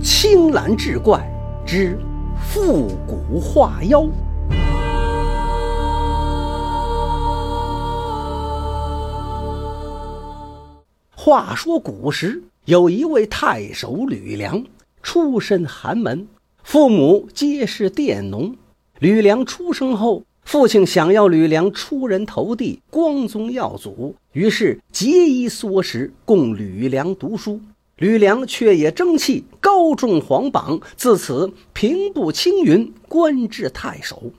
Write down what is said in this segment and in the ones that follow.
青蓝志怪之复古化妖。话说古时有一位太守吕梁，出身寒门，父母皆是佃农。吕梁出生后，父亲想要吕梁出人头地、光宗耀祖，于是节衣缩食供吕梁读书。吕梁却也争气，高中皇榜，自此平步青云，官至太守。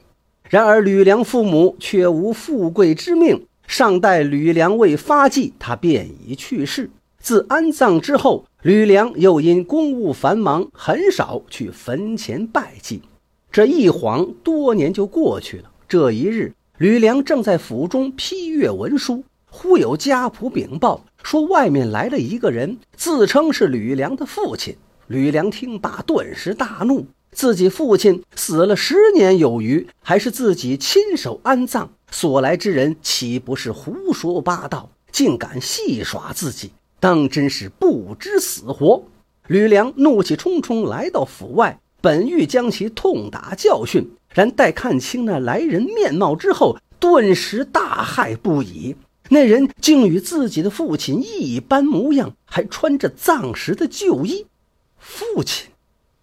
然而吕梁父母却无富贵之命，尚待吕梁未发迹，他便已去世。自安葬之后，吕梁又因公务繁忙，很少去坟前拜祭。这一晃多年就过去了。这一日，吕梁正在府中批阅文书，忽有家仆禀报说，外面来了一个人，自称是吕梁的父亲。吕梁听罢，顿时大怒：自己父亲死了十年有余，还是自己亲手安葬，所来之人岂不是胡说八道，竟敢戏耍自己，当真是不知死活！吕梁怒气冲冲来到府外，本欲将其痛打教训。然待看清那来人面貌之后，顿时大骇不已。那人竟与自己的父亲一般模样，还穿着葬时的旧衣。父亲，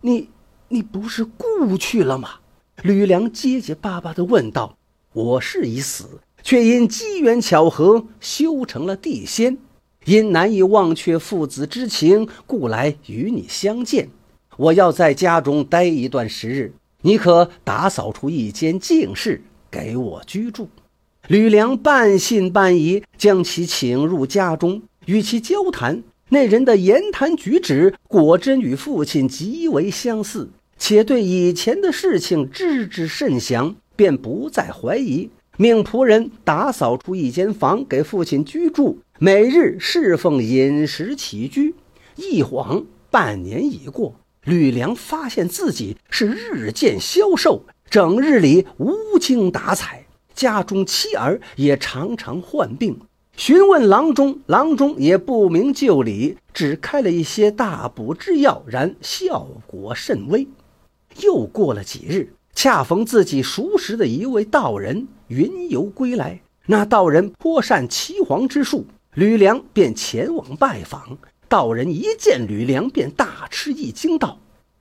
你你不是故去了吗？吕梁结结巴巴地问道。我是已死，却因机缘巧合修成了地仙，因难以忘却父子之情，故来与你相见。我要在家中待一段时日。你可打扫出一间净室给我居住。吕梁半信半疑，将其请入家中，与其交谈。那人的言谈举止果真与父亲极为相似，且对以前的事情知之甚详，便不再怀疑，命仆人打扫出一间房给父亲居住，每日侍奉饮食起居。一晃半年已过。吕梁发现自己是日渐消瘦，整日里无精打采，家中妻儿也常常患病。询问郎中，郎中也不明就里，只开了一些大补之药，然效果甚微。又过了几日，恰逢自己熟识的一位道人云游归来，那道人颇善岐黄之术，吕梁便前往拜访。道人一见吕梁，便大吃一惊，道：“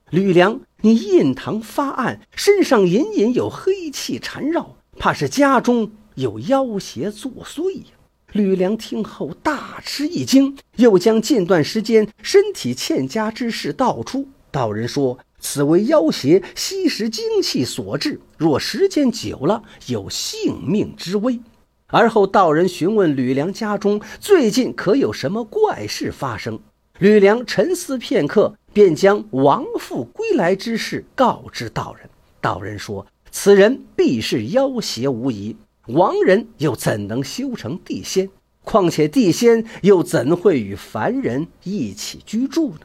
吕梁，你印堂发暗，身上隐隐有黑气缠绕，怕是家中有妖邪作祟呀。”吕梁听后大吃一惊，又将近段时间身体欠佳之事道出。道人说：“此为妖邪吸食精气所致，若时间久了，有性命之危。”而后，道人询问吕梁家中最近可有什么怪事发生。吕梁沉思片刻，便将亡父归来之事告知道人。道人说：“此人必是妖邪无疑，亡人又怎能修成地仙？况且地仙又怎会与凡人一起居住呢？”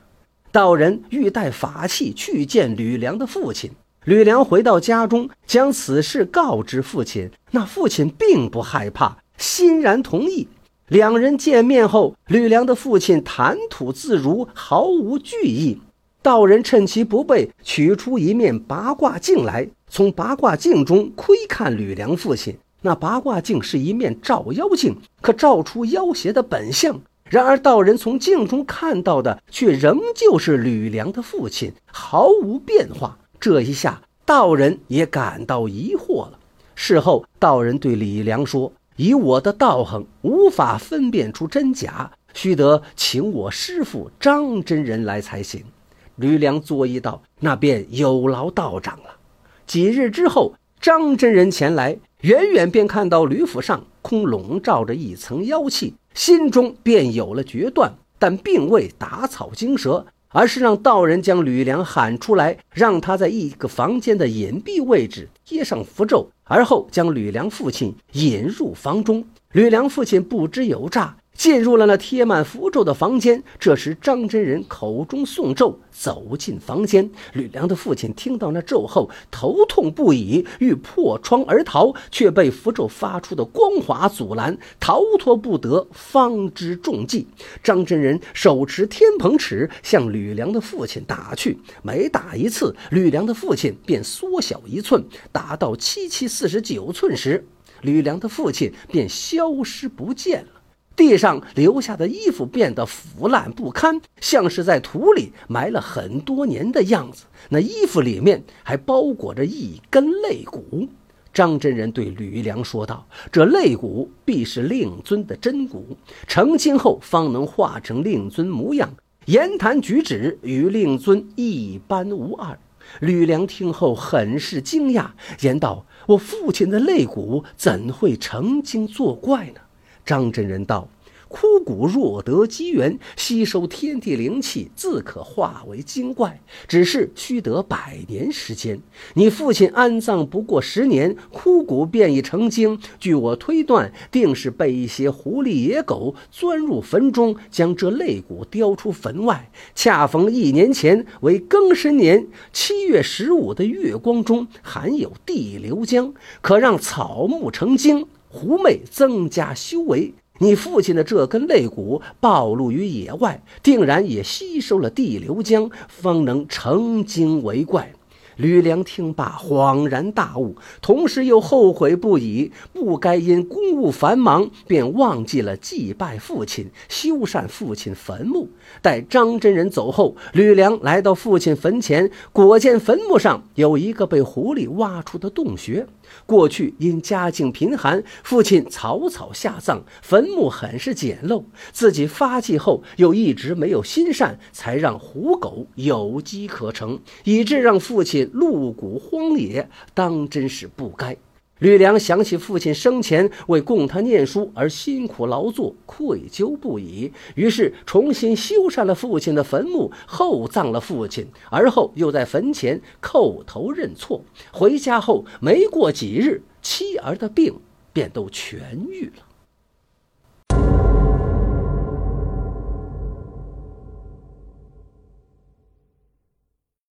道人欲带法器去见吕梁的父亲。吕梁回到家中，将此事告知父亲。那父亲并不害怕，欣然同意。两人见面后，吕梁的父亲谈吐自如，毫无惧意。道人趁其不备，取出一面八卦镜来，从八卦镜中窥看吕梁父亲。那八卦镜是一面照妖镜，可照出妖邪的本相。然而道人从镜中看到的，却仍旧是吕梁的父亲，毫无变化。这一下，道人也感到疑惑了。事后，道人对李良说：“以我的道行，无法分辨出真假，须得请我师傅张真人来才行。”吕梁作揖道：“那便有劳道长了。”几日之后，张真人前来，远远便看到吕府上空笼罩着一层妖气，心中便有了决断，但并未打草惊蛇。而是让道人将吕梁喊出来，让他在一个房间的隐蔽位置贴上符咒，而后将吕梁父亲引入房中。吕梁父亲不知有诈，进入了那贴满符咒的房间。这时，张真人口中诵咒，走进房间。吕梁的父亲听到那咒后，头痛不已，欲破窗而逃，却被符咒发出的光华阻拦，逃脱不得，方知中计。张真人手持天蓬尺向吕梁的父亲打去，每打一次，吕梁的父亲便缩小一寸，打到七七四十九寸时，吕梁的父亲便消失不见了。地上留下的衣服变得腐烂不堪，像是在土里埋了很多年的样子。那衣服里面还包裹着一根肋骨。张真人对吕梁说道：“这肋骨必是令尊的真骨，成精后方能化成令尊模样，言谈举止与令尊一般无二。”吕梁听后很是惊讶，言道：“我父亲的肋骨怎会成精作怪呢？”张真人道：“枯骨若得机缘，吸收天地灵气，自可化为精怪。只是需得百年时间。你父亲安葬不过十年，枯骨便已成精。据我推断，定是被一些狐狸野狗钻入坟中，将这肋骨叼出坟外。恰逢一年前为庚申年七月十五的月光中，含有地流浆，可让草木成精。”狐媚增加修为，你父亲的这根肋骨暴露于野外，定然也吸收了地流浆，方能成精为怪。吕梁听罢，恍然大悟，同时又后悔不已，不该因公务繁忙，便忘记了祭拜父亲、修缮父亲坟墓。待张真人走后，吕梁来到父亲坟前，果见坟墓上有一个被狐狸挖出的洞穴。过去因家境贫寒，父亲草草下葬，坟墓很是简陋。自己发迹后又一直没有心善，才让虎狗有机可乘，以致让父亲露骨荒野，当真是不该。吕梁想起父亲生前为供他念书而辛苦劳作，愧疚不已，于是重新修缮了父亲的坟墓，厚葬了父亲。而后又在坟前叩头认错。回家后没过几日，妻儿的病便都痊愈了。